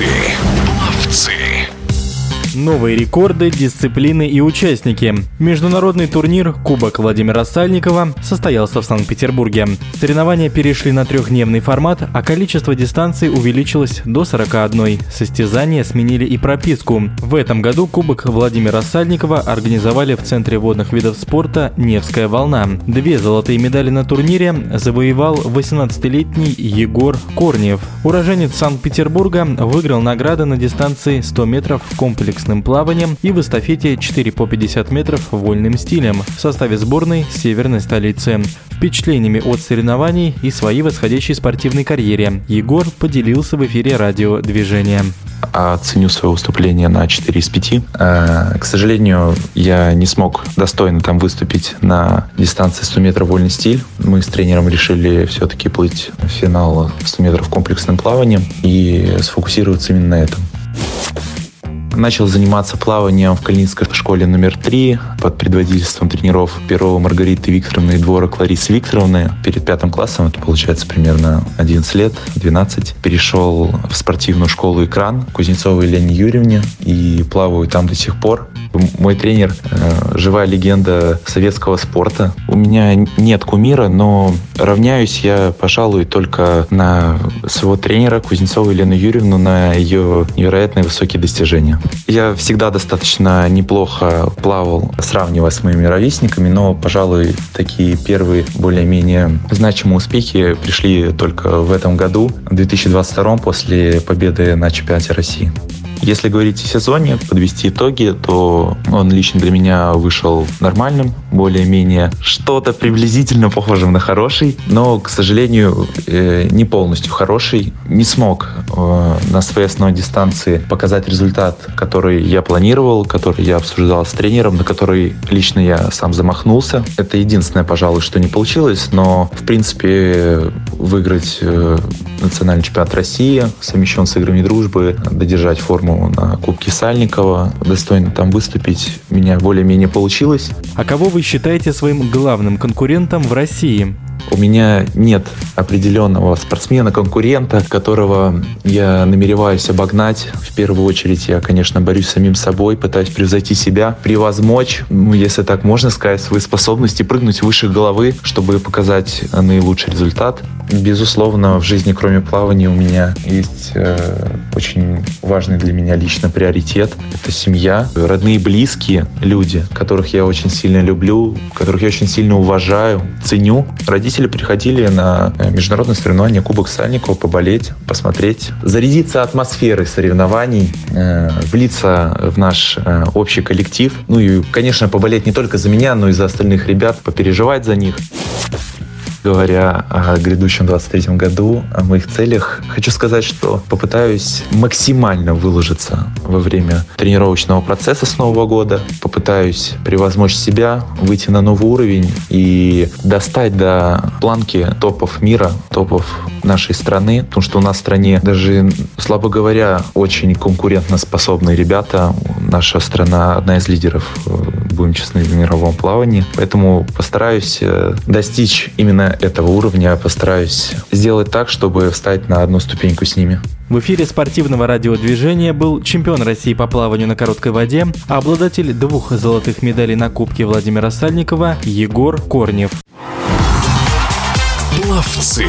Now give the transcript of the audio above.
Ловцы. Ловцы. Новые рекорды, дисциплины и участники. Международный турнир Кубок Владимира Сальникова состоялся в Санкт-Петербурге. Соревнования перешли на трехдневный формат, а количество дистанций увеличилось до 41. Состязания сменили и прописку. В этом году Кубок Владимира Сальникова организовали в Центре водных видов спорта «Невская волна». Две золотые медали на турнире завоевал 18-летний Егор Корнев. Уроженец Санкт-Петербурга выиграл награды на дистанции 100 метров комплексным комплексным плаванием и в эстафете 4 по 50 метров вольным стилем в составе сборной северной столицы. Впечатлениями от соревнований и своей восходящей спортивной карьере Егор поделился в эфире радио «Движение» оценю свое выступление на 4 из 5. Э, к сожалению, я не смог достойно там выступить на дистанции 100 метров вольный стиль. Мы с тренером решили все-таки плыть в финал 100 метров комплексным плаванием и сфокусироваться именно на этом. Начал заниматься плаванием в Калининской школе номер три под предводительством тренеров Перова Маргариты Викторовны и двора Кларисы Викторовны. Перед пятым классом, это получается примерно 11 лет, 12, перешел в спортивную школу «Экран» Кузнецовой Елене Юрьевне и плаваю там до сих пор. Мой тренер э, – живая легенда советского спорта. У меня нет кумира, но равняюсь я, пожалуй, только на своего тренера Кузнецову Елену Юрьевну, на ее невероятные высокие достижения. Я всегда достаточно неплохо плавал, сравнивая с моими ровесниками, но, пожалуй, такие первые более-менее значимые успехи пришли только в этом году, в 2022 после победы на чемпионате России. Если говорить о сезоне, подвести итоги, то он лично для меня вышел нормальным, более-менее что-то приблизительно похожим на хороший, но, к сожалению, э, не полностью хороший. Не смог э, на своей основной дистанции показать результат, который я планировал, который я обсуждал с тренером, на который лично я сам замахнулся. Это единственное, пожалуй, что не получилось, но, в принципе, выиграть э, национальный чемпионат России, совмещен с играми дружбы, додержать форму на Кубке Сальникова, достойно там выступить, меня более-менее получилось. А кого вы считаете своим главным конкурентом в России? У меня нет определенного спортсмена-конкурента, которого я намереваюсь обогнать. В первую очередь я, конечно, борюсь с самим собой, пытаюсь превзойти себя, превозмочь, ну, если так можно сказать, свои способности, прыгнуть выше головы, чтобы показать наилучший результат. Безусловно, в жизни, кроме плавания, у меня есть э, очень важный для меня лично приоритет. Это семья, родные, близкие люди, которых я очень сильно люблю, которых я очень сильно уважаю, ценю. Родители приходили на э, международное соревнование Кубок Сальникова поболеть, посмотреть, зарядиться атмосферой соревнований, э, влиться в наш э, общий коллектив. Ну и, конечно, поболеть не только за меня, но и за остальных ребят, попереживать за них говоря о грядущем 23 году, о моих целях, хочу сказать, что попытаюсь максимально выложиться во время тренировочного процесса с Нового года, попытаюсь превозмочь себя, выйти на новый уровень и достать до планки топов мира, топов нашей страны, потому что у нас в стране даже, слабо говоря, очень конкурентоспособные ребята. Наша страна одна из лидеров, э, будем честны, в мировом плавании. Поэтому постараюсь э, достичь именно этого уровня, постараюсь сделать так, чтобы встать на одну ступеньку с ними. В эфире спортивного радиодвижения был чемпион России по плаванию на короткой воде, а обладатель двух золотых медалей на Кубке Владимира Сальникова Егор Корнев. Пловцы.